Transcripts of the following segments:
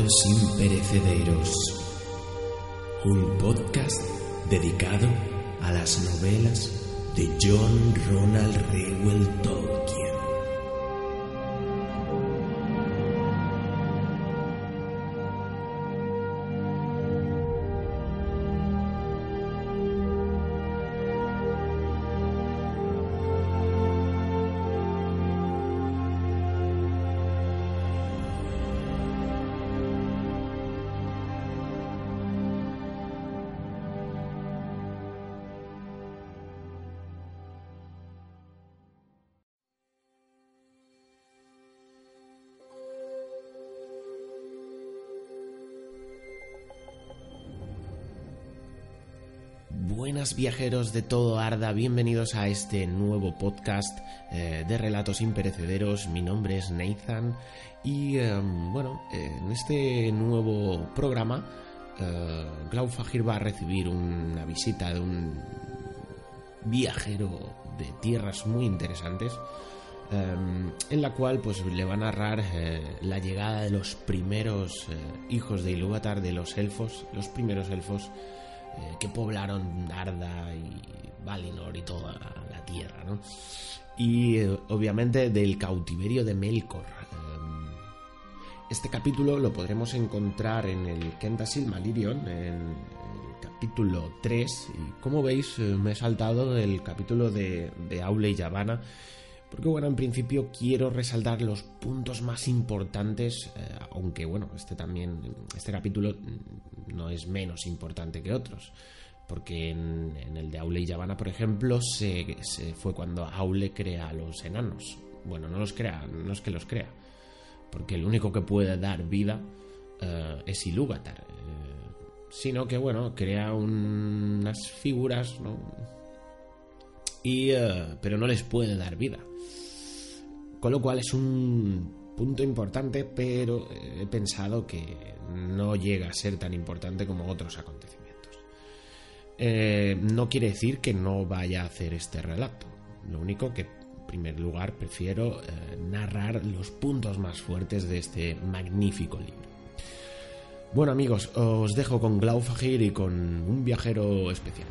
Relatos imperecederos. Un podcast dedicado a las novelas de John Ronald Reuel Tolkien. Viajeros de todo Arda, bienvenidos a este nuevo podcast eh, de relatos imperecederos. Mi nombre es Nathan y eh, bueno, en este nuevo programa eh, Glaufagir va a recibir una visita de un viajero de tierras muy interesantes en la cual pues le va a narrar la llegada de los primeros hijos de Ilúvatar, de los elfos, los primeros elfos eh, que poblaron Arda y Valinor y toda la tierra, ¿no? Y eh, obviamente del cautiverio de Melkor. Em, este capítulo lo podremos encontrar en el Kenta Silmarillion, en el capítulo 3. Y como veis, eh, me he saltado el capítulo de, Aule y Yavanna porque bueno, en principio quiero resaltar los puntos más importantes, eh, aunque bueno, este también, este capítulo no es menos importante que otros. Porque en, el de Aule y Yavanna, por ejemplo, se, fue cuando Aule crea a los enanos. Bueno, no los crea, no es que los crea. Porque el único que puede dar vida eh, es Ilúvatar. Eh, sino que, bueno, crea unas figuras, ¿no? Y, pero no les puede dar vida. Con lo cual es un punto importante, pero he pensado que no llega a ser tan importante como otros acontecimientos. Eh, no quiere decir que no vaya a hacer este relato. Lo único que, en primer lugar, prefiero eh, narrar los puntos más fuertes de este magnífico libro. Bueno amigos, os dejo con Glaufagir y con un viajero especial.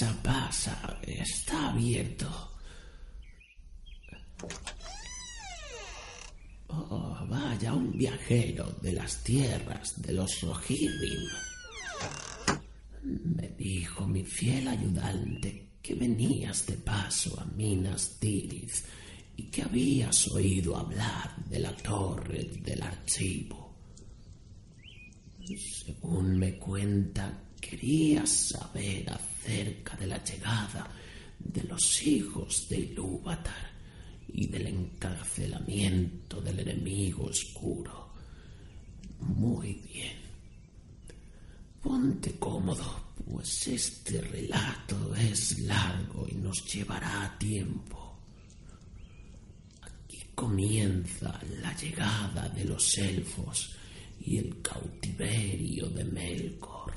Pasa, pasa, está abierto. Oh, vaya, un viajero de las tierras de los Rohirrim. Me dijo mi fiel ayudante que venías de paso a Minas Tirith y que habías oído hablar de la torre del archivo. Según me cuenta, querías saber acerca de la llegada de los hijos de Ilúvatar y del encarcelamiento del enemigo oscuro. Muy bien. Ponte cómodo, pues este relato es largo y nos llevará tiempo. Aquí comienza la llegada de los elfos y el cautiverio de Melkor.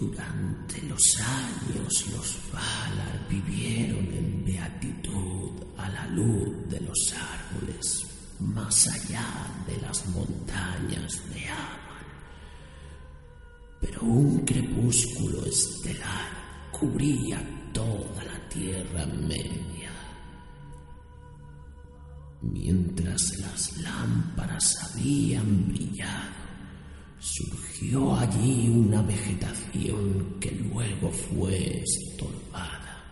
Durante los años los Valar vivieron en beatitud a la luz de los árboles, más allá de las montañas de Aman. Pero un crepúsculo estelar cubría toda la Tierra Media. Mientras las lámparas habían brillado, surgió allí una vegetación que luego fue estorbada,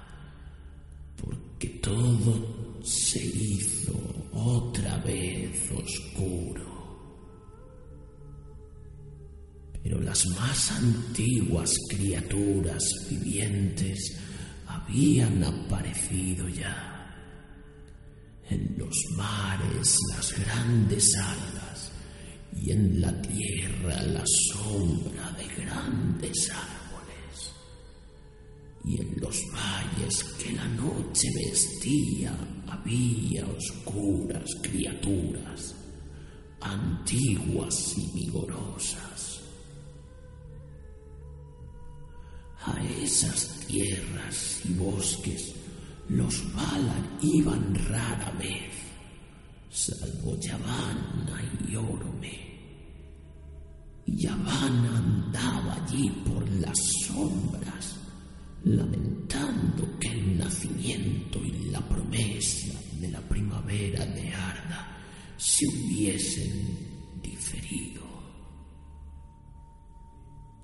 porque todo se hizo otra vez oscuro. Pero las más antiguas criaturas vivientes habían aparecido ya. En los mares las grandes algas y en la tierra la sombra de grandes árboles. Y en los valles que la noche vestía había oscuras criaturas, antiguas y vigorosas. A esas tierras y bosques los Valar iban rara vez, salvo Yavanna y Orome. Y Yavanna andaba allí por las sombras, lamentando que el nacimiento y la promesa de la primavera de Arda se hubiesen diferido.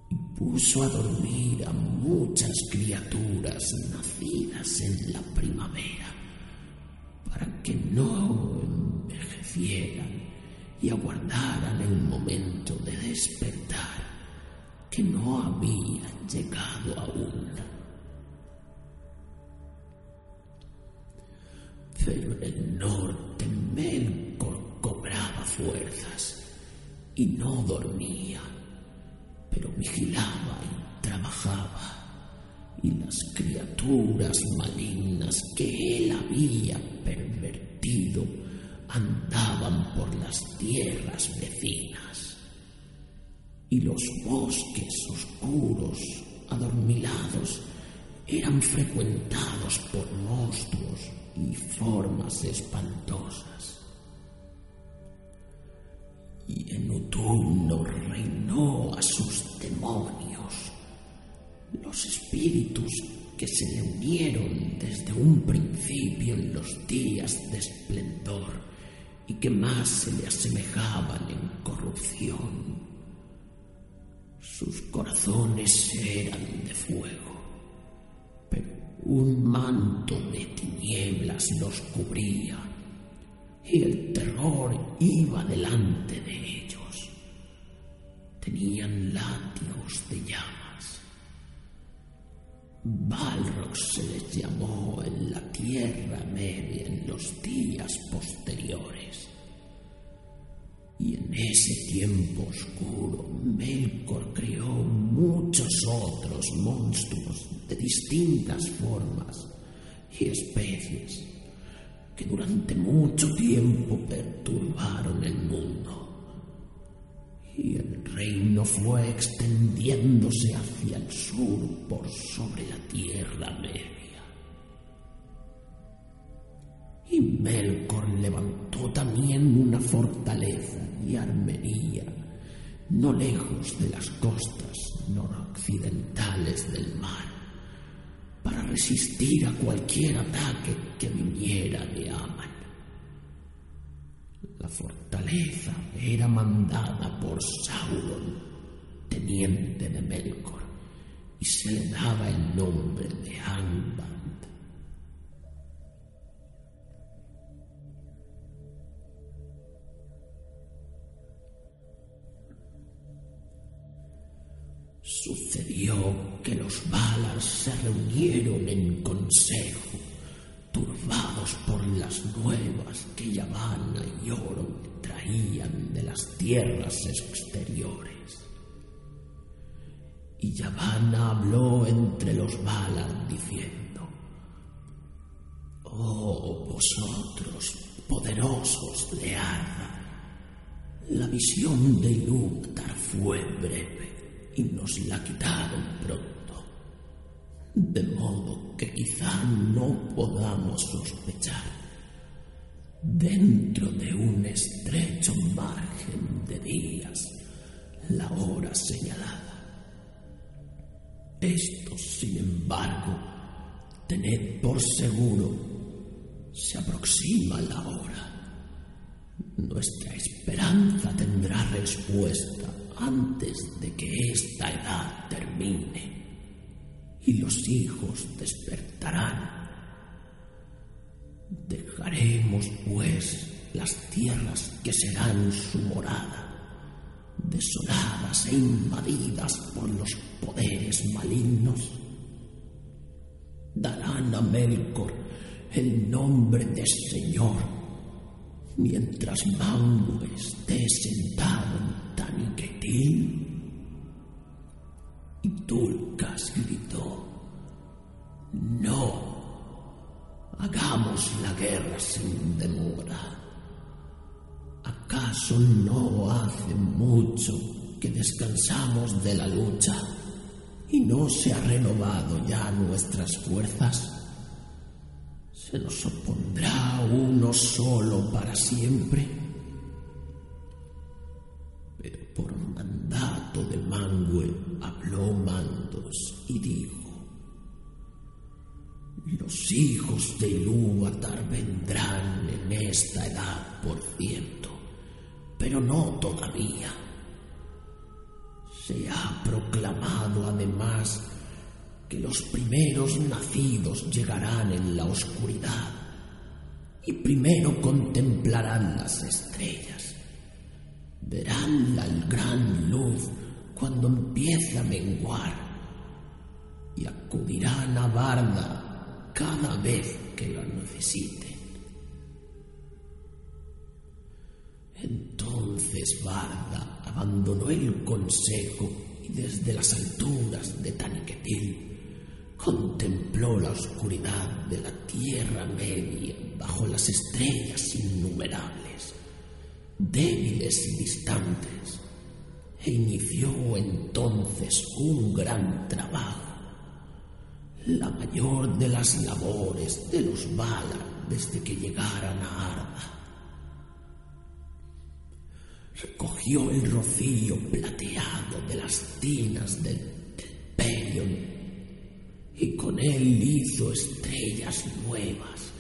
Y puso a dormir a muchas criaturas nacidas en la primavera para que no envejecieran y aguardaran el momento de despertar que no había llegado aún. Pero en el norte Melkor cobraba fuerzas y no dormía, pero vigilaba y trabajaba. Y las criaturas malignas que él había pervertido andaban por las tierras vecinas. Y los bosques oscuros, adormilados, eran frecuentados por monstruos y formas espantosas. Y en Utumno reinó a sus demonios, los espíritus que se le unieron desde un principio en los días de esplendor y que más se le asemejaban en corrupción. Sus corazones eran de fuego, pero un manto de tinieblas los cubría y el terror iba delante de ellos. Tenían látigos de llamas. Balrog se les llamó en la Tierra Media en los días posteriores. Y en ese tiempo oscuro, Melkor creó muchos otros monstruos de distintas formas y especies que durante mucho tiempo perturbaron el mundo. Y el reino fue extendiéndose hacia el sur por sobre la Tierra Media. Y Melkor levantó también una fortaleza y armería, no lejos de las costas noroccidentales del mar, para resistir a cualquier ataque que viniera de Aman. La fortaleza era mandada por Sauron, teniente de Melkor, y se le daba el nombre de Angband. Sucedió que los Valar se reunieron en consejo, turbados por las nuevas que Yavanna y Oro traían de las tierras exteriores. Y Yavanna habló entre los Valar diciendo, Oh vosotros, poderosos de Arda, la visión de Ilúvatar fue breve y nos la quitaron pronto, de modo que quizá no podamos sospechar dentro de un estrecho margen de días, la hora señalada. Esto, sin embargo, tened por seguro, se aproxima la hora. Nuestra esperanza tendrá respuesta antes de que esta edad termine y los hijos despertarán. Dejaremos, pues, las tierras que serán su morada, desoladas e invadidas por los poderes malignos. Darán a Melkor el nombre de Señor, mientras Mangu esté sentado en Taniquetil. Y gritó, no, hagamos la guerra sin demora. ¿Acaso no hace mucho que descansamos de la lucha y no se ha renovado ya nuestras fuerzas? ¿Se nos opondrá uno solo para siempre? Por mandato de Mangue habló Mandos y dijo, los hijos de Ilúvatar vendrán en esta edad, por cierto, pero no todavía. Se ha proclamado además que los primeros nacidos llegarán en la oscuridad y primero contemplarán las estrellas. Verán la gran luz cuando empiece a menguar y acudirán a Barda cada vez que lo necesiten. Entonces Barda abandonó el consejo y desde las alturas de Taniquetil contempló la oscuridad de la Tierra Media bajo las estrellas innumerables, débiles y distantes, e inició entonces un gran trabajo, la mayor de las labores de los Valar desde que llegaran a Arda. Recogió el rocío plateado de las tinas del, del y con él hizo estrellas nuevas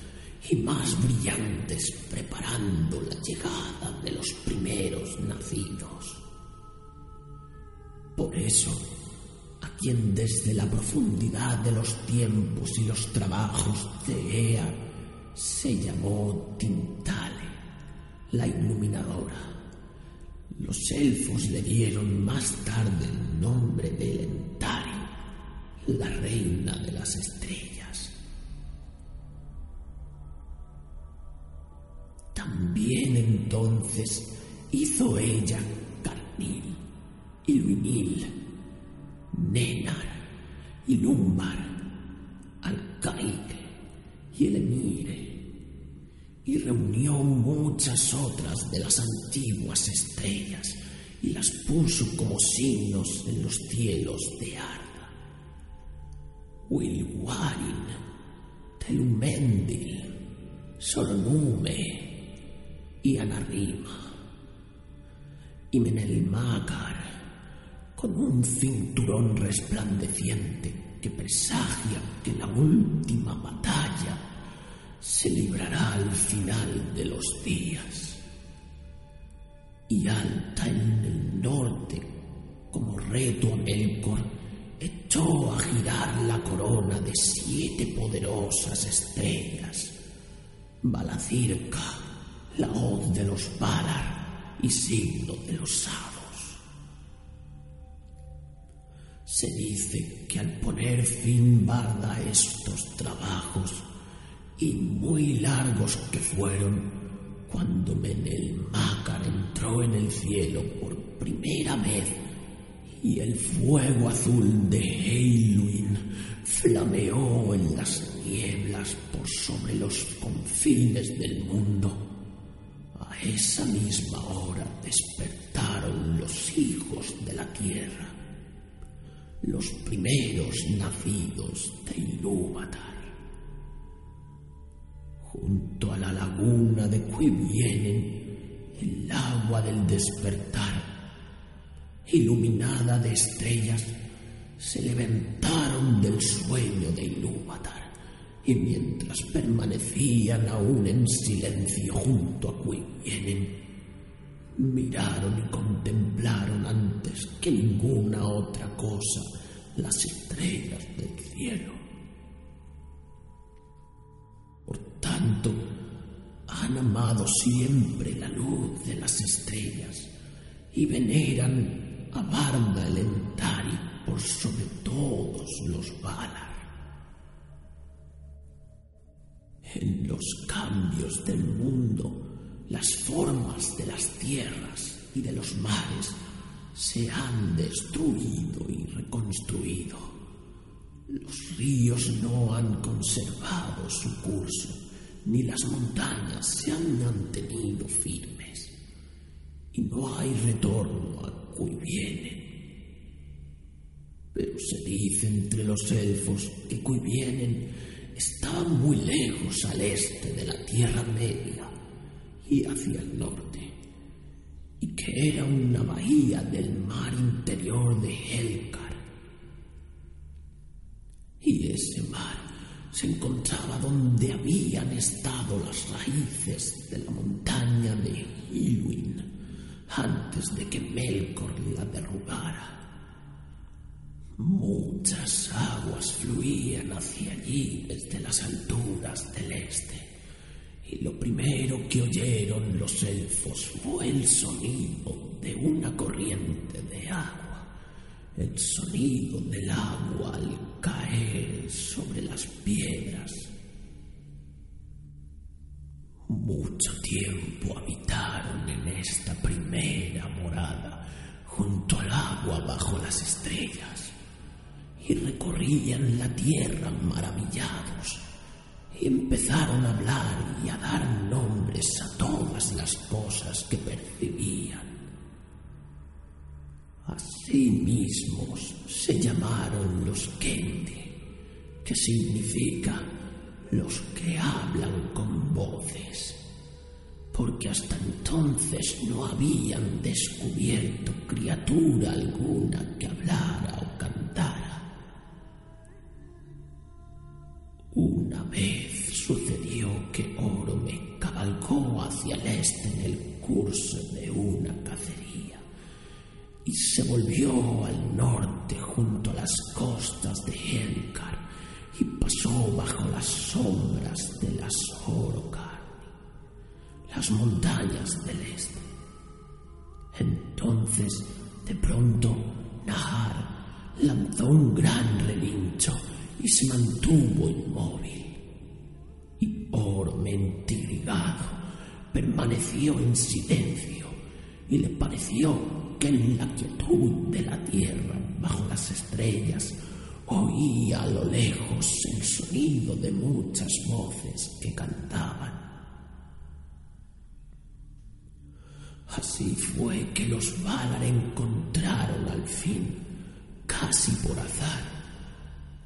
y más brillantes preparando la llegada de los primeros nacidos. Por eso, a quien desde la profundidad de los tiempos y los trabajos de Ea se llamó Tintale, la iluminadora, los elfos le dieron más tarde el nombre de Lentari, la reina de las estrellas. También entonces hizo ella Carnil, Iluinil, Nenar, Ilumbar, Alcaide y Elemire y reunió muchas otras de las antiguas estrellas y las puso como signos en los cielos de Arda. Wilwarin, Telumendil, Y Anarima, y Menelmácar, con un cinturón resplandeciente que presagia que la última batalla se librará al final de los días. Y alta en el norte, como reto a Melkor, echó a girar la corona de siete poderosas estrellas. Balacirca, la hoz de los Valar y signo de los hados. Se dice que al poner fin Barda a estos trabajos, y muy largos que fueron cuando Menelmácar entró en el cielo por primera vez y el fuego azul de Heiluin flameó en las nieblas por sobre los confines del mundo. A esa misma hora despertaron los hijos de la tierra, los primeros nacidos de Ilúvatar. Junto a la laguna de vienen el agua del despertar, iluminada de estrellas, se levantaron del sueño de Ilúvatar y mientras permanecían aún en silencio junto a vienen miraron y contemplaron antes que ninguna otra cosa las estrellas del cielo. Por tanto, han amado siempre la luz de las estrellas y veneran a Barda el Entari por sobre todos los Valar. En los cambios del mundo, las formas de las tierras y de los mares se han destruido y reconstruido. Los ríos no han conservado su curso, ni las montañas se han mantenido firmes. Y no hay retorno a vienen. Pero se dice entre los elfos que vienen estaban muy lejos al este de la Tierra Media y hacia el norte, y que era una bahía del mar interior de Helcar. Y ese mar se encontraba donde habían estado las raíces de la montaña de Ilwin antes de que Melkor la derrubara. Muchas aguas fluían hacia allí desde las alturas del este. Y lo primero que oyeron los elfos fue el sonido de una corriente de agua, el sonido del agua al caer sobre las piedras. Mucho tiempo habitaron en esta primera morada, junto al agua bajo las estrellas, y recorrían la tierra maravillados y empezaron a hablar y a dar nombres a todas las cosas que percibían. Así mismos se llamaron los Kendi, que significa los que hablan con voces, porque hasta entonces no habían descubierto criatura alguna que hablara o cantara. Una vez sucedió que Oro me cabalgó hacia el este en el curso de una cacería y se volvió al norte junto a las costas de Helcar y pasó bajo las sombras de las Orocarni, las montañas del este. Entonces, de pronto, Nahar lanzó un gran relincho y se mantuvo inmóvil. Y Oro, mentirigado, permaneció en silencio y le pareció que en la quietud de la tierra, bajo las estrellas, oía a lo lejos el sonido de muchas voces que cantaban. Así fue que los Valar encontraron al fin, casi por azar,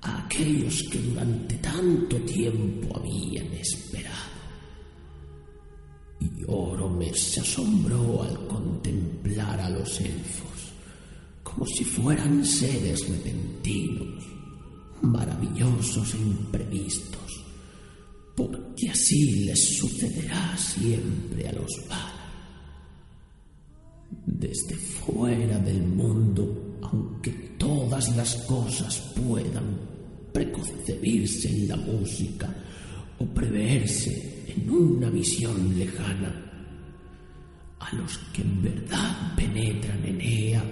a aquellos que durante tanto tiempo habían esperado. Y Oromes se asombró al contemplar a los elfos, como si fueran seres repentinos, maravillosos e imprevistos, porque así les sucederá siempre a los Valar. Desde fuera del mundo, aunque todas las cosas puedan preconcebirse en la música o preverse en una visión lejana. A los que en verdad penetran en ella,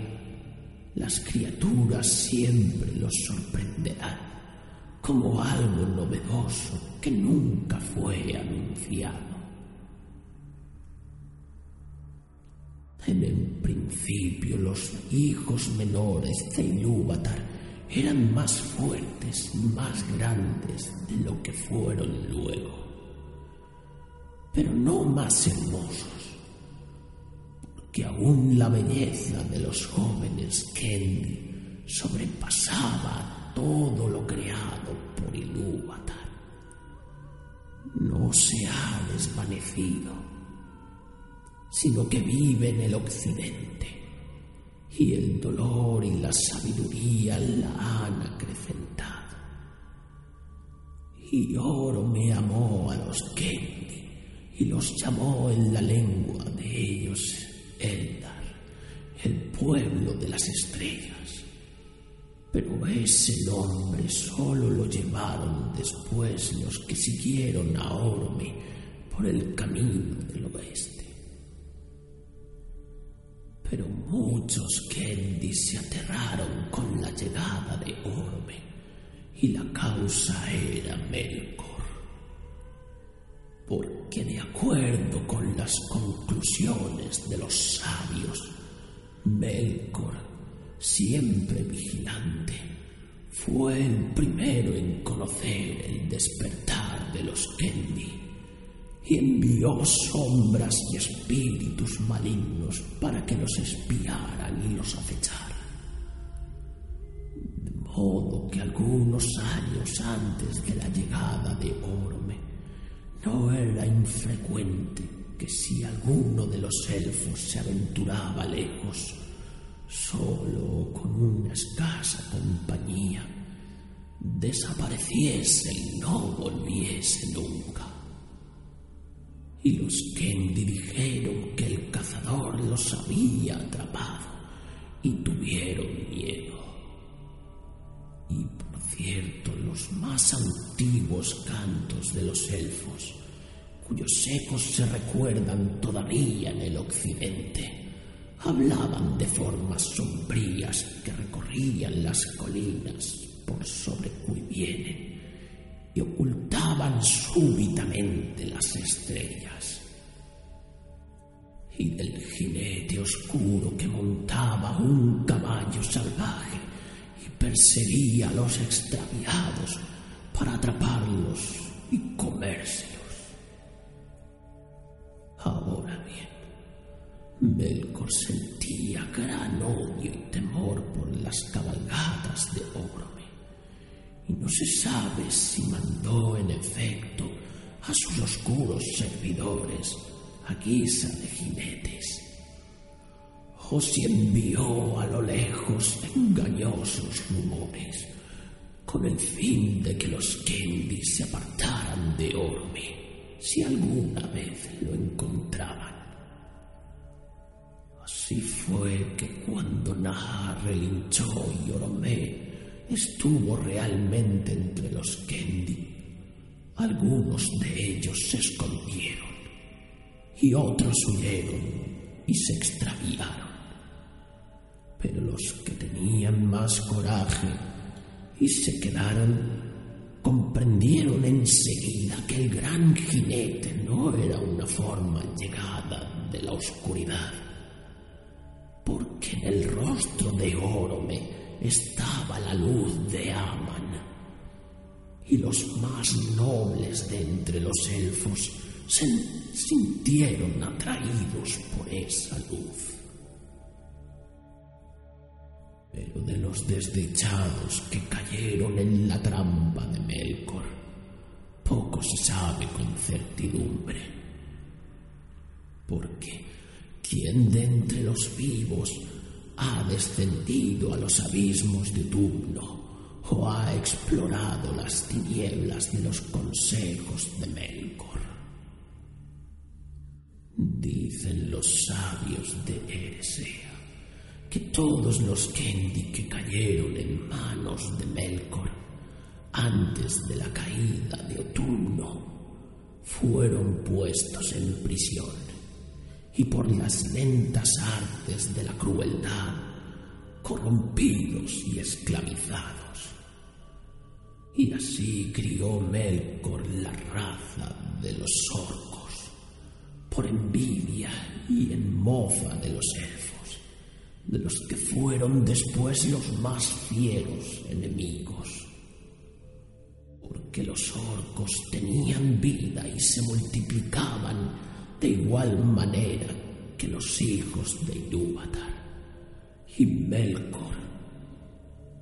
las criaturas siempre los sorprenderán como algo novedoso que nunca fue anunciado. En el principio los hijos menores de Ilúvatar eran más fuertes más grandes de lo que fueron luego, pero no más hermosos, porque aún la belleza de los jóvenes Kendi sobrepasaba todo lo creado por Ilúvatar. no se ha desvanecido, sino que vive en el occidente, y el dolor y la sabiduría la han acrecentado. Y Oro me amó a los Kendi y los llamó en la lengua de ellos Eldar, el pueblo de las estrellas. Pero ese nombre solo lo llevaron después los que siguieron a Orme por el camino del oeste. Pero muchos Kendi se aterraron con la llegada de Orme y la causa era Melkor. Porque de acuerdo con las conclusiones de los sabios, Melkor siempre vigilante, fue el primero en conocer el despertar de los Kendi y envió sombras y espíritus malignos para que los espiaran y los acecharan. De modo que algunos años antes de la llegada de Orme, no era infrecuente que si alguno de los elfos se aventuraba lejos, solo con una escasa compañía, desapareciese y no volviese nunca. Y los Kendi dijeron que el cazador los había atrapado y tuvieron miedo. Y por cierto, los más antiguos cantos de los elfos, cuyos ecos se recuerdan todavía en el occidente, hablaban de formas sombrías que recorrían las colinas por sobre cui y ocultaban súbitamente las estrellas. Y del jinete oscuro que montaba un caballo salvaje y perseguía a los extraviados para atraparlos y comérselos. Ahora bien, Melkor sentía gran odio y temor por las cabalgatas de Ogrome, y no se sabe si mandó en efecto a sus oscuros servidores a guisa de jinetes, o si envió a lo lejos engañosos rumores con el fin de que los Kendi se apartaran de Orme si alguna vez lo encontraban. Así fue que cuando Nahar relinchó y Oromé estuvo realmente entre los Kendi, algunos de ellos se escondieron y otros huyeron y se extraviaron. Pero los que tenían más coraje y se quedaron comprendieron enseguida que el gran jinete no era una forma llegada de la oscuridad porque en el rostro de Orome estaba la luz de Aman. Y los más nobles de entre los elfos se sintieron atraídos por esa luz. Pero de los desdichados que cayeron en la trampa de Melkor, poco se sabe con certidumbre. Porque ¿Quién de entre los vivos ha descendido a los abismos de Tumno o ha explorado las tinieblas de los consejos de Melkor? Dicen los sabios de Eresea que todos los Kendi que cayeron en manos de Melkor antes de la caída de Otumno fueron puestos en prisión y por las lentas artes de la crueldad, corrompidos y esclavizados. Y así crió Melkor la raza de los orcos, por envidia y en mofa de los elfos, de los que fueron después los más fieros enemigos. Porque los orcos tenían vida y se multiplicaban de igual manera que los hijos de Ilúvatar. Y Melkor,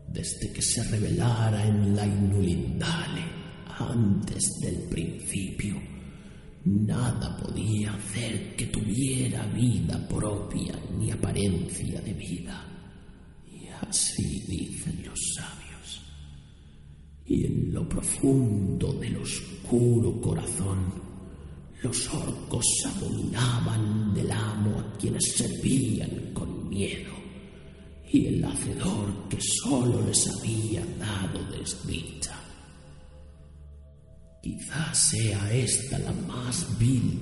desde que se revelara en la Inulindale, antes del principio, nada podía hacer que tuviera vida propia ni apariencia de vida. Y así dicen los sabios. Y en lo profundo del oscuro corazón, los orcos abominaban del amo a quienes servían con miedo y el hacedor que sólo les había dado desdicha. Quizás sea esta la más vil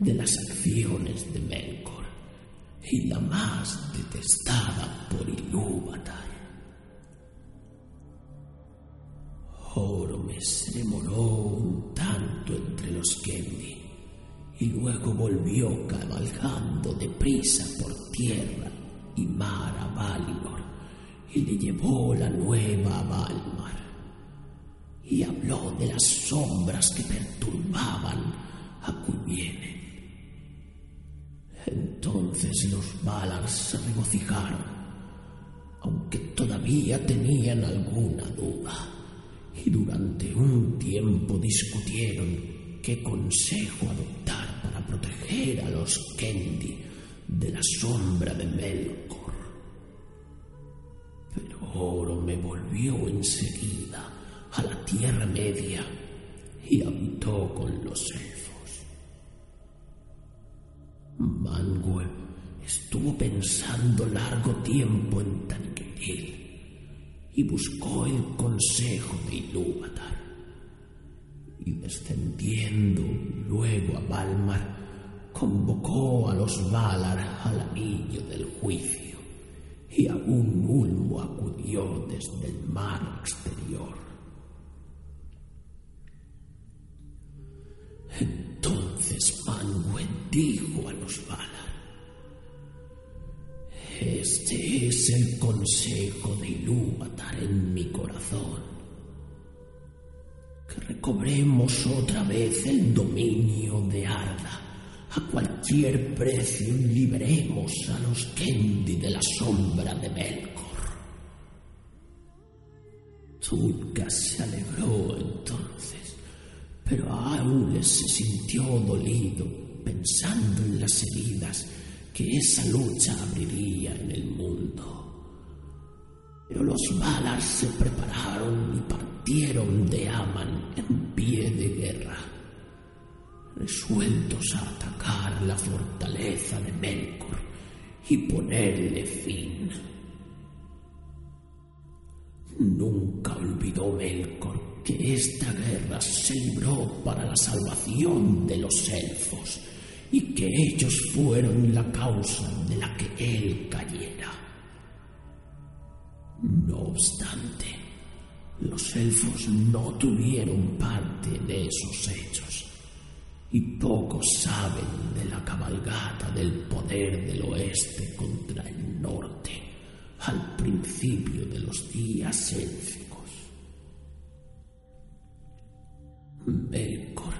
de las acciones de Melkor y la más detestada por Ilúvatar. Orome se demoró un tanto entre los Kendi y luego volvió cabalgando deprisa por tierra y mar a Valinor y le llevó la nueva a Valmar y habló de las sombras que perturbaban a Cuivienen. Entonces los Valar se regocijaron, aunque todavía tenían alguna duda, y durante un tiempo discutieron qué consejo adoptar para proteger a los Kendi de la sombra de Melkor. Pero Oro me volvió enseguida a la Tierra Media y habitó con los elfos. Mangue estuvo pensando largo tiempo en Tangiril y buscó el consejo de Ilúvatar. Y descendiendo luego a Valmar, convocó a los Valar al anillo del juicio y a un ulmo acudió desde el mar exterior. Entonces Manwë dijo a los Valar, este es el consejo de Ilúvatar en mi corazón, recobremos otra vez el dominio de Arda a cualquier precio liberemos a los Kendi de la sombra de Melkor. Tulka se alegró entonces, pero Aule se sintió dolido pensando en las heridas que esa lucha abriría en el mundo. Pero los Valar se prepararon y partieron de Aman en pie de guerra resueltos a atacar la fortaleza de Melkor y ponerle fin. Nunca olvidó Melkor que esta guerra se libró para la salvación de los elfos y que ellos fueron la causa de la que él cayera. No obstante, los elfos no tuvieron parte de esos hechos y pocos saben de la cabalgata del poder del oeste contra el norte al principio de los días élficos. Melkor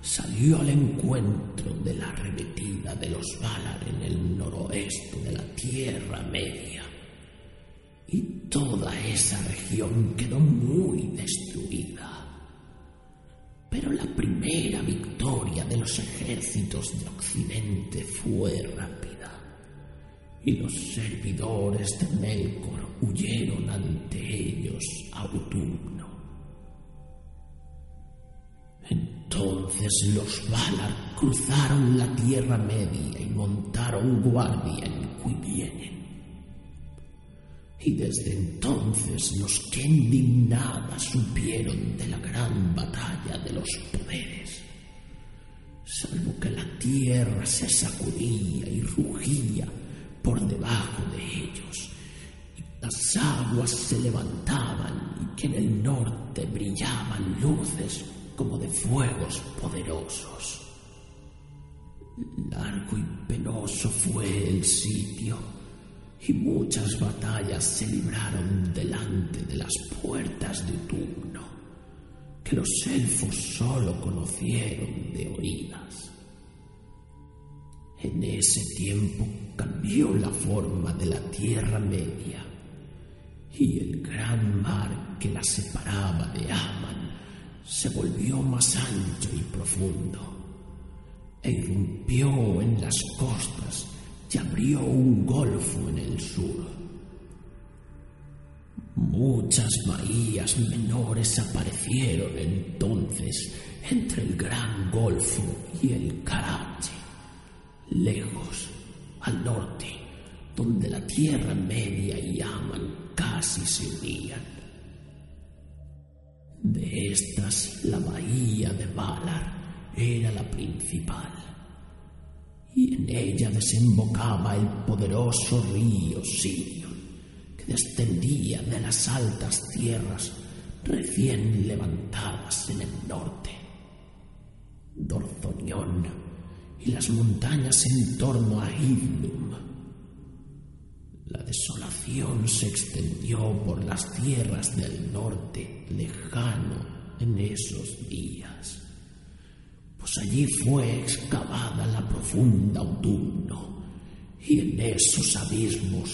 salió al encuentro de la arremetida de los Valar en el noroeste de la Tierra Media y toda esa región quedó muy destruida. Pero la primera victoria de los ejércitos de Occidente fue rápida, y los servidores de Melkor huyeron ante ellos a Utumno. Entonces los Valar cruzaron la Tierra Media y montaron guardia en Cuivienen. Y desde entonces los que nada supieron de la gran batalla de los poderes, salvo que la tierra se sacudía y rugía por debajo de ellos, y las aguas se levantaban y que en el norte brillaban luces como de fuegos poderosos. Largo y penoso fue el sitio y muchas batallas se libraron delante de las puertas de Turno, que los elfos solo conocieron de oídas. En ese tiempo cambió la forma de la Tierra Media y el gran mar que la separaba de Aman se volvió más ancho y profundo e irrumpió en las costas y abrió un golfo en el sur. Muchas bahías menores aparecieron entonces entre el gran golfo y el Karachi, lejos al norte, donde la Tierra Media y Yaman casi se unían. De estas, la bahía de Valar era la principal, y en ella desembocaba el poderoso río Sirion, que descendía de las altas tierras recién levantadas en el norte. Dorzoñón y las montañas en torno a Idlum. La desolación se extendió por las tierras del norte lejano en esos días, pues allí fue excavada la profunda autumno y en esos abismos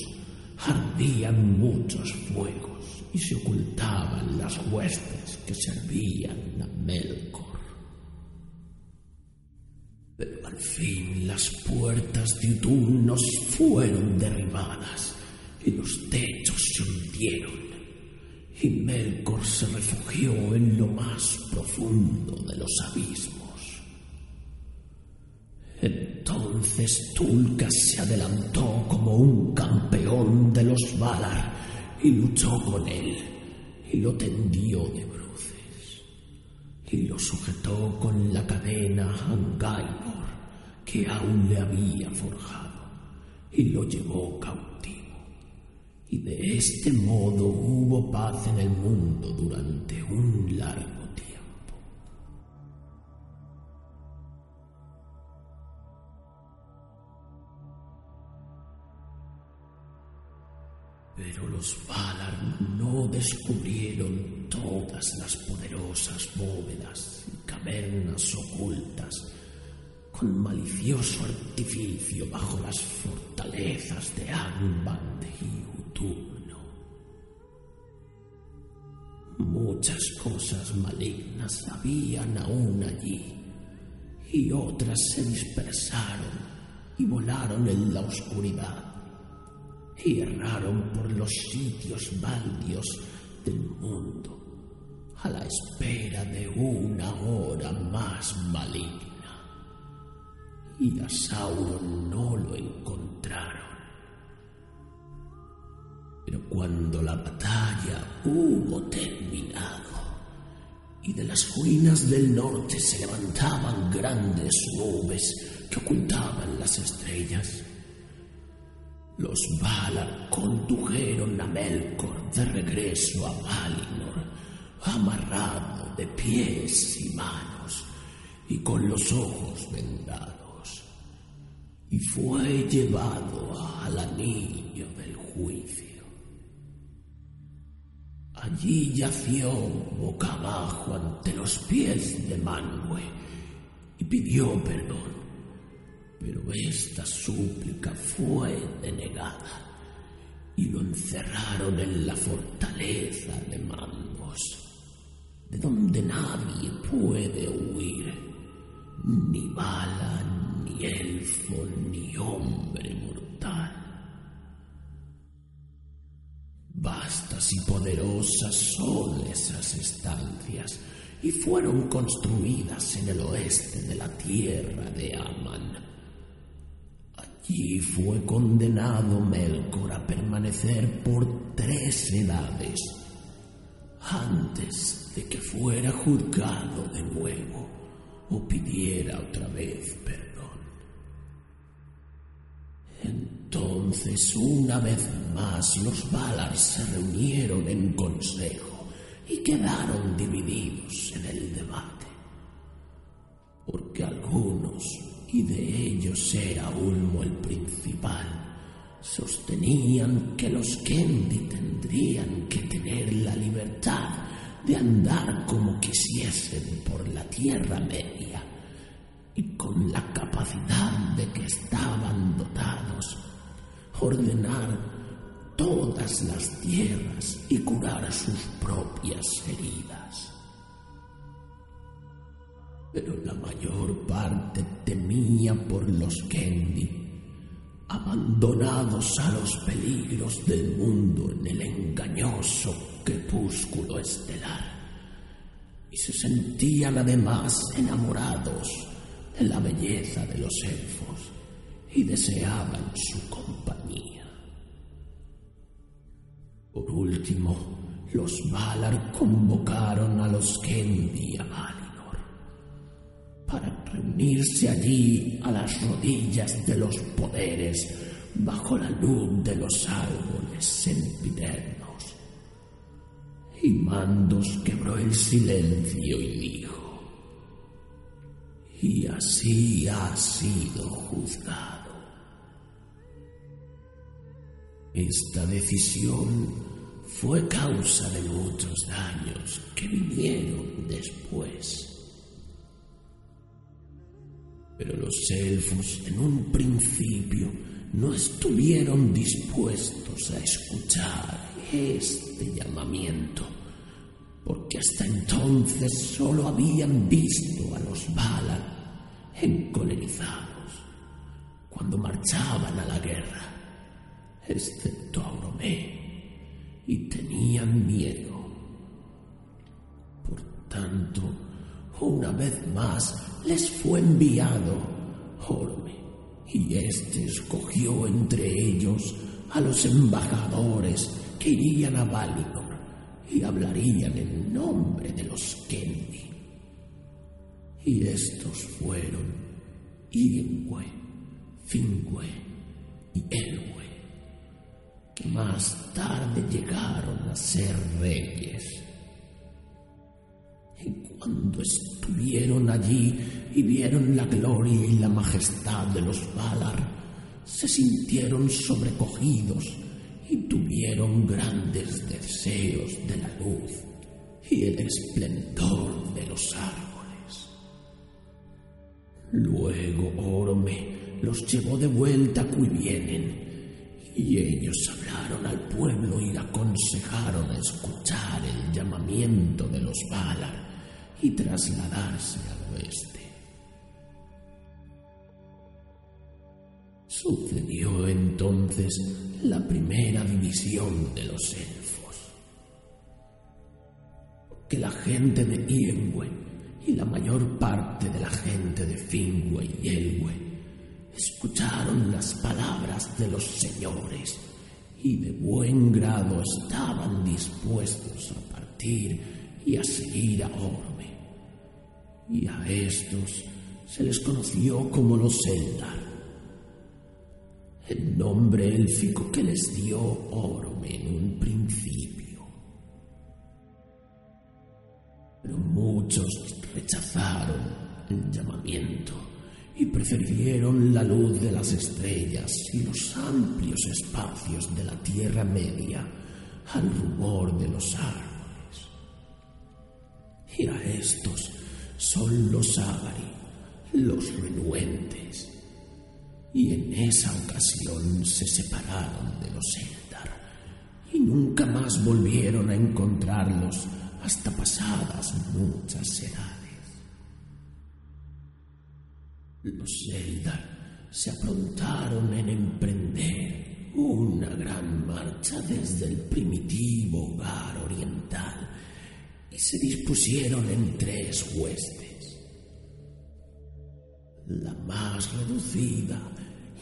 ardían muchos fuegos y se ocultaban las huestes que servían a Melkor. Pero al fin las puertas de Utumnos fueron derribadas y los techos se hundieron. Y Melkor se refugió en lo más profundo de los abismos. Tulkas se adelantó como un campeón de los Valar y luchó con él y lo tendió de y lo sujetó con la cadena a Gainor que aún le había forjado y lo llevó cautivo. Y de este modo hubo paz en el mundo durante un largo Pero los Valar no descubrieron todas las poderosas bóvedas y cavernas ocultas con malicioso artificio bajo las fortalezas de Angband y Uturno. Muchas cosas malignas habían aún allí y otras se dispersaron y volaron en la oscuridad y erraron por los sitios baldios del mundo a la espera de una hora más maligna. Y a Sauron no lo encontraron. Pero cuando la batalla hubo terminado y de las ruinas del norte se levantaban grandes nubes que ocultaban las estrellas, los Valar condujeron a Melkor de regreso a Valinor, amarrado de pies y manos y con los ojos vendados, y fue llevado al anillo del juicio. Allí yació boca abajo ante los pies de Manwë y pidió perdón pero esta súplica fue denegada y lo encerraron en la fortaleza de Mandos, de donde nadie puede huir, ni bala, ni elfo, ni hombre mortal. Vastas y poderosas son esas estancias y fueron construidas en el oeste de la tierra de Aman y fue condenado Melkor a permanecer por tres edades antes de que fuera juzgado de nuevo o pidiera otra vez perdón. Entonces, una vez más, los Valar se reunieron en consejo y quedaron divididos en el debate, porque algunos y de ellos era Ulmo el principal, sostenían que los Kendi tendrían que tener la libertad de andar como quisiesen por la Tierra Media y con la capacidad de que estaban dotados, ordenar todas las tierras y curar sus propias heridas. Pero la mayor parte temía por los Kendi, abandonados a los peligros del mundo en el engañoso crepúsculo estelar, y se sentían además enamorados de la belleza de los elfos y deseaban su compañía. Por último, los Valar convocaron a los Kendi a para reunirse allí a las rodillas de los poderes bajo la luz de los árboles sempiternos. Y Mandos quebró el silencio y dijo, y así ha sido juzgado. Esta decisión fue causa de muchos daños que vinieron después. Pero los elfos en un principio no estuvieron dispuestos a escuchar este llamamiento, porque hasta entonces solo habían visto a los Valar encolerizados cuando marchaban a la guerra excepto a Oromé, y tenían miedo. Por tanto, una vez más les fue enviado Orme, y éste escogió entre ellos a los embajadores que irían a Valinor y hablarían en nombre de los Kendi. Y estos fueron Ingwe, Fingwe y Elwe que más tarde llegaron a ser reyes. Cuando estuvieron allí y vieron la gloria y la majestad de los Valar, se sintieron sobrecogidos y tuvieron grandes deseos de la luz y el esplendor de los árboles. Luego Orome los llevó de vuelta a Cuivienen y ellos hablaron al pueblo y le aconsejaron escuchar el llamamiento de los Valar y trasladarse al oeste. Sucedió entonces la primera división de los elfos. Que la gente de Iengwe y la mayor parte de la gente de Fingwe y Elwe escucharon las palabras de los señores y de buen grado estaban dispuestos a partir y a seguir a. Y a estos se les conoció como los Eldar, el nombre élfico que les dio Orme en un principio. Pero muchos rechazaron el llamamiento y prefirieron la luz de las estrellas y los amplios espacios de la Tierra Media al rumor de los árboles. Y a estos son los Ávari, los renuentes, y en esa ocasión se separaron de los Eldar y nunca más volvieron a encontrarlos hasta pasadas muchas edades. Los Eldar se aprontaron en emprender una gran marcha desde el primitivo hogar oriental y se dispusieron en tres huestes. La más reducida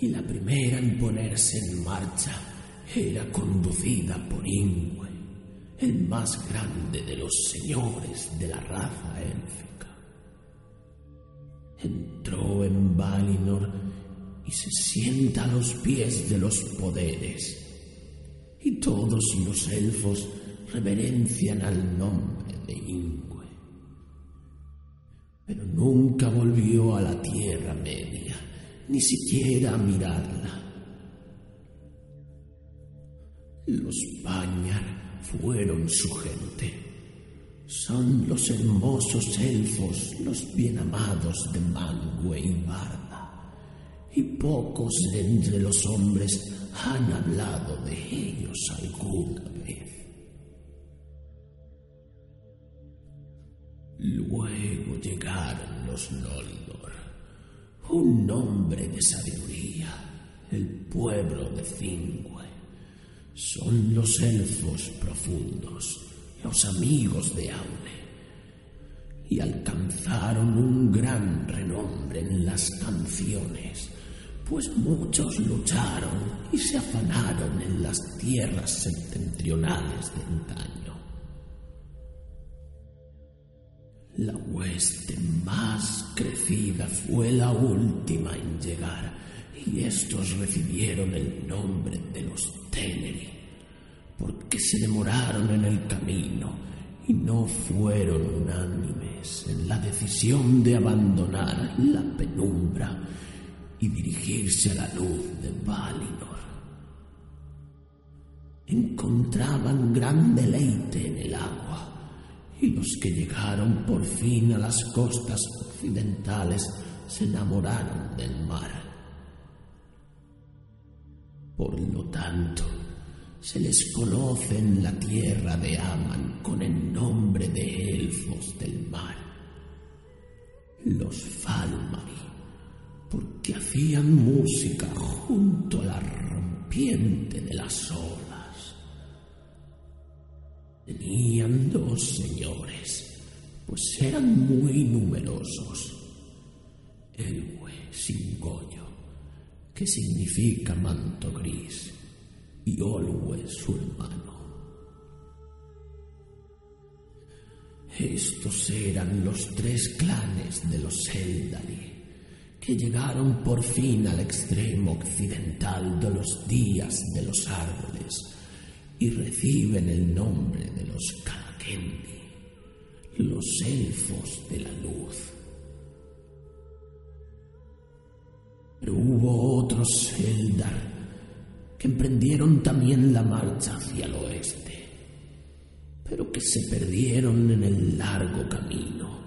y la primera en ponerse en marcha era conducida por Ingwe, el más grande de los señores de la raza élfica entró en Valinor y se sienta a los pies de los poderes. Y todos los elfos reverencian al nombre de. Pero nunca volvió a la Tierra Media, ni siquiera a mirarla. Los Pañar fueron su gente son los hermosos elfos, los bien amados de Mangue y Barda, y pocos de entre los hombres han hablado de ellos alguna vez. Luego llegaron los Noldor, un nombre de sabiduría, el pueblo de Fingue. Son los elfos profundos, los amigos de Aule, y alcanzaron un gran renombre en las canciones, pues muchos lucharon y se afanaron en las tierras septentrionales de antaño. La hueste más crecida fue la última en llegar, y estos recibieron el nombre de los Teleri, porque se demoraron en el camino y no fueron unánimes en la decisión de abandonar la penumbra y dirigirse a la luz de Valinor. Encontraban gran deleite en el agua y los que llegaron por fin a las costas occidentales se enamoraron del mar. Por lo tanto, se les conoce en la tierra de Aman con el nombre de elfos del mar, los Falmari, porque hacían música junto a la rompiente de las Tenían dos señores, pues eran muy numerosos. Elwe sin que significa manto gris, y Olwe su hermano. Estos eran los tres clanes de los Eldari, que llegaron por fin al extremo occidental de los días de los árboles y reciben el nombre de los Kalakendi, los elfos de la luz. Pero hubo otros Eldar que emprendieron también la marcha hacia el oeste, pero que se perdieron en el largo camino,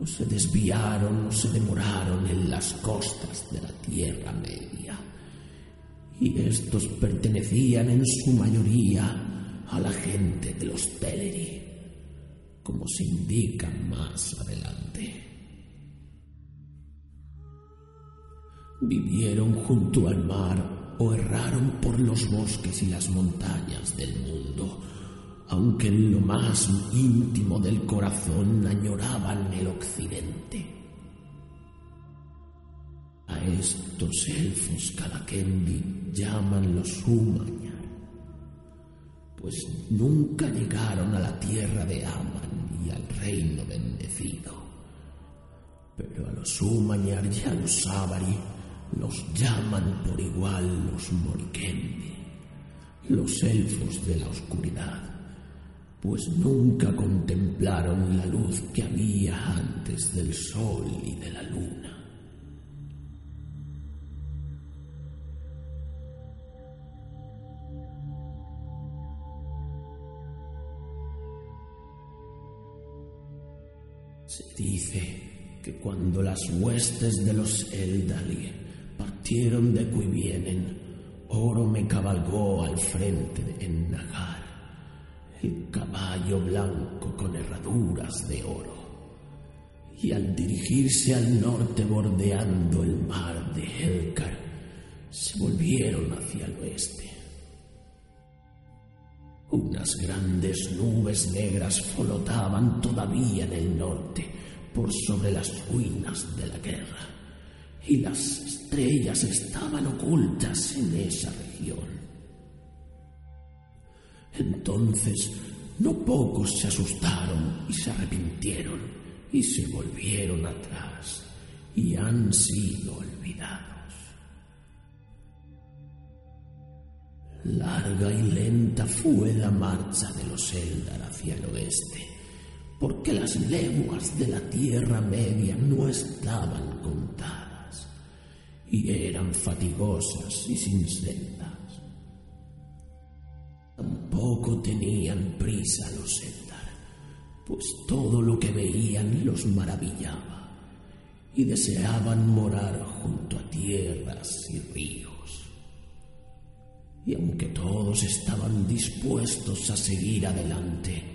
o se desviaron o se demoraron en las costas de la Tierra Media y estos pertenecían en su mayoría a la gente de los Teleri, como se indica más adelante. Vivieron junto al mar o erraron por los bosques y las montañas del mundo, aunque en lo más íntimo del corazón añoraban el occidente. A estos elfos Kalakendi llaman los Umañar, pues nunca llegaron a la tierra de Aman y al reino bendecido. Pero a los Umañar y a los Avari los llaman por igual los Morikendi, los elfos de la oscuridad, pues nunca contemplaron la luz que había antes del sol y de la luna. Dice que cuando las huestes de los Eldali partieron de Cuivienen, Oro me cabalgó al frente en Nagar, el caballo blanco con herraduras de oro. Y al dirigirse al norte bordeando el mar de Helkar, se volvieron hacia el oeste. Unas grandes nubes negras flotaban todavía en el norte por sobre las ruinas de la guerra y las estrellas estaban ocultas en esa región. Entonces no pocos se asustaron y se arrepintieron y se volvieron atrás y han sido olvidados. Larga y lenta fue la marcha de los Eldar hacia el oeste, porque las leguas de la Tierra Media no estaban contadas y eran fatigosas y sin sendas. Tampoco tenían prisa los Eldar, pues todo lo que veían los maravillaba y deseaban morar junto a tierras y ríos y aunque todos estaban dispuestos a seguir adelante,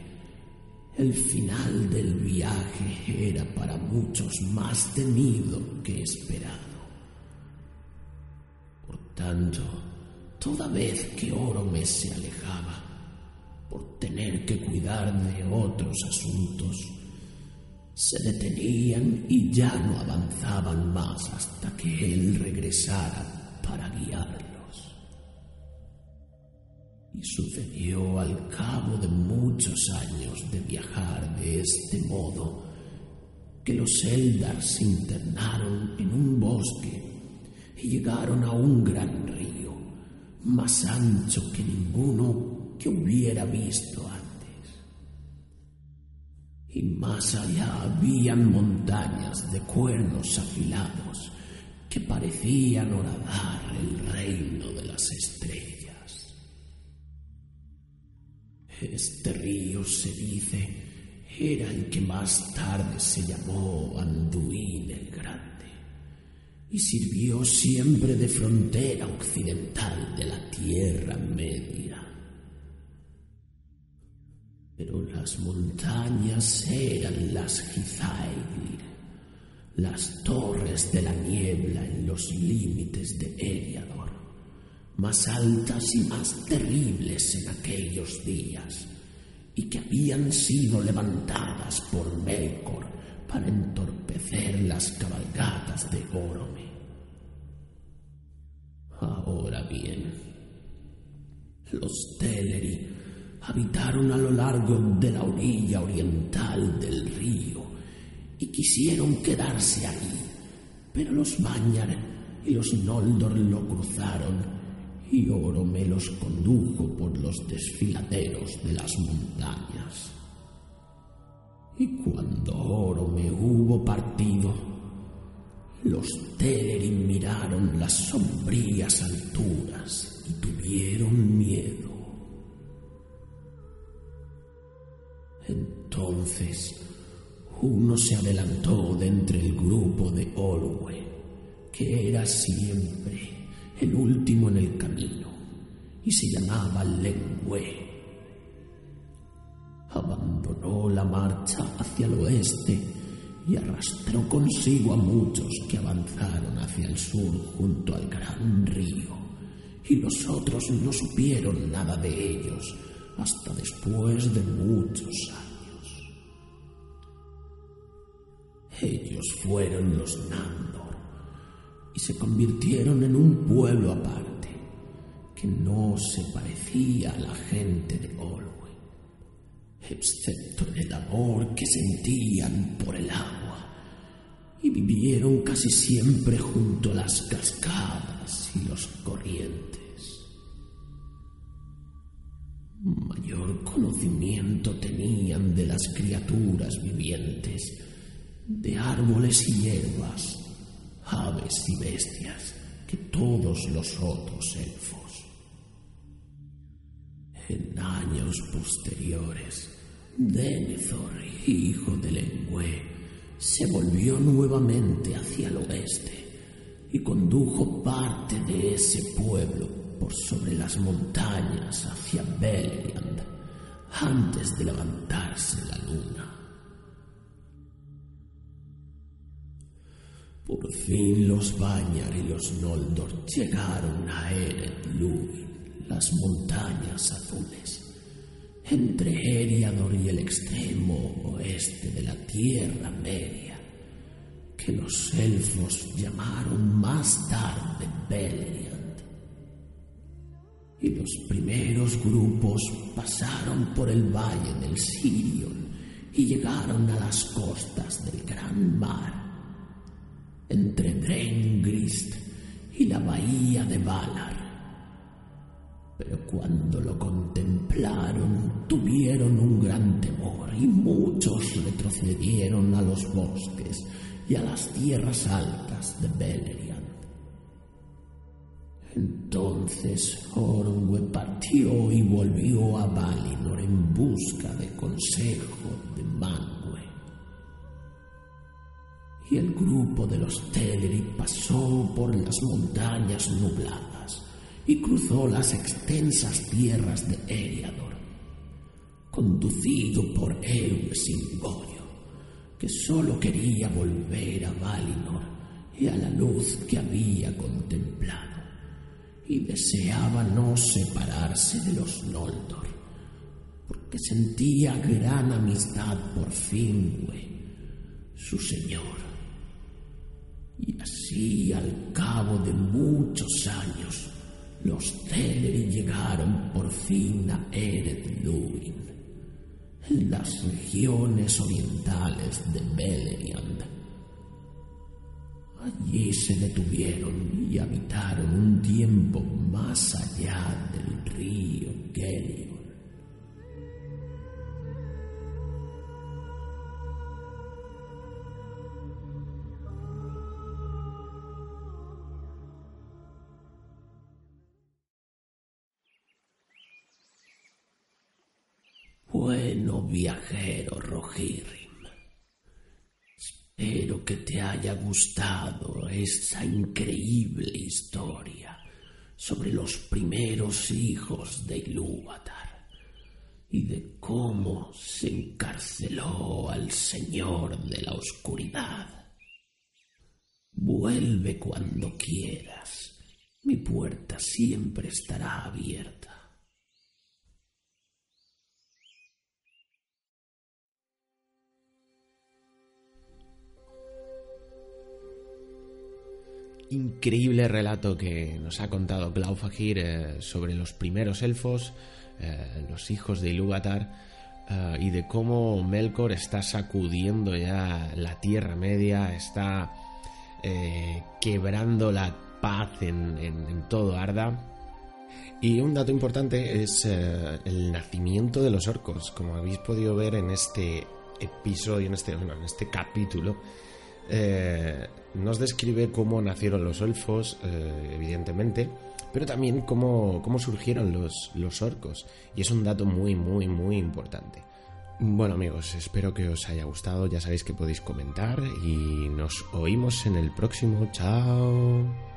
El final del viaje era para muchos más temido que esperado. Por tanto, toda vez que Orome se alejaba, por tener que cuidar de otros asuntos, se detenían y ya no avanzaban más hasta que él regresara para guiarlos. Y sucedió al cabo de muchos años de viajar de este modo que los Eldar se internaron en un bosque y llegaron a un gran río, más ancho que ninguno que hubiera visto antes y más allá habían montañas de cuernos afilados que parecían horadar el reino de las estrellas. Este río se dice era el que más tarde se llamó Anduin el Grande y sirvió siempre de frontera occidental de la Tierra Media. Pero las montañas eran las Gizaeglir, las torres de la niebla en los límites de Eriador, más altas y más terribles en aquellos días, y que habían sido levantadas por Melkor para entorpecer las cabalgatas de Orome. Ahora bien, los Teleri habitaron a lo largo de la orilla oriental del río y quisieron quedarse ahí, pero los Bañar y los Noldor lo cruzaron y Orome los condujo por los desfiladeros de las montañas. Y cuando Orome hubo partido, los Teleri miraron las sombrías alturas y tuvieron miedo. Entonces uno se adelantó de entre el grupo de Olwe, que era siempre el último en el camino, y se llamaba Lengüe. Abandonó la marcha hacia el oeste y arrastró consigo a muchos que avanzaron hacia el sur junto al gran río, y los otros no supieron nada de ellos hasta después de muchos años. Ellos fueron los Nandor y se convirtieron en un pueblo aparte que no se parecía a la gente de Olwe, excepto en el amor que sentían por el agua y vivieron casi siempre junto a las cascadas y los corrientes. Mayor conocimiento tenían de las criaturas vivientes, de árboles y hierbas, y bestias, que todos los otros elfos. En años posteriores, Denethor, hijo de Lengüe, se volvió nuevamente hacia el oeste y condujo parte de ese pueblo por sobre las montañas hacia Beleriand antes de levantarse la luna. Por fin los Bañar y los Noldor llegaron a Eret Luin, las montañas azules, entre Eriador y el extremo oeste de la Tierra Media, que los elfos llamaron más tarde Beleriand y los primeros grupos pasaron por el valle del Sirion y llegaron a las costas del Gran Mar, entre Drengrist y la bahía de Valar. Pero cuando lo contemplaron, tuvieron un gran temor y muchos retrocedieron a los bosques y a las tierras altas de Beleriand. Entonces Orwe partió y volvió a Valinor en busca de consejo de Mangue. Y el grupo de los Teleri pasó por las montañas nubladas y cruzó las extensas tierras de Eriador, conducido por Ewe Goyo, que sólo quería volver a Valinor y a la luz que había contemplado, y deseaba no separarse de los Noldor, porque sentía gran amistad por Finwë, su señor. Y así, al cabo de muchos años, los Teleri llegaron por fin a Ered en las regiones orientales de Beleriand. Allí se detuvieron y habitaron un tiempo más allá del río Gelion. Bueno viajero Rohirrim, espero que te haya gustado esta increíble historia sobre los primeros hijos de Ilúvatar y de cómo se encarceló al Señor de la Oscuridad. Vuelve cuando quieras, mi puerta siempre estará abierta. Increíble relato que nos ha contado Glaufagir eh, sobre los primeros elfos, eh, los hijos de Ilúvatar, eh, y de cómo Melkor está sacudiendo ya la Tierra Media, está quebrando la paz en, en, todo Arda. Y un dato importante es el nacimiento de los orcos, como habéis podido ver en este episodio, en este, en este capítulo eh, nos describe cómo nacieron los elfos, eh, evidentemente, pero también cómo, surgieron los, los orcos. Y es un dato muy, muy, muy importante. Bueno amigos, espero que os haya gustado, ya sabéis que podéis comentar y nos oímos en el próximo. Chao.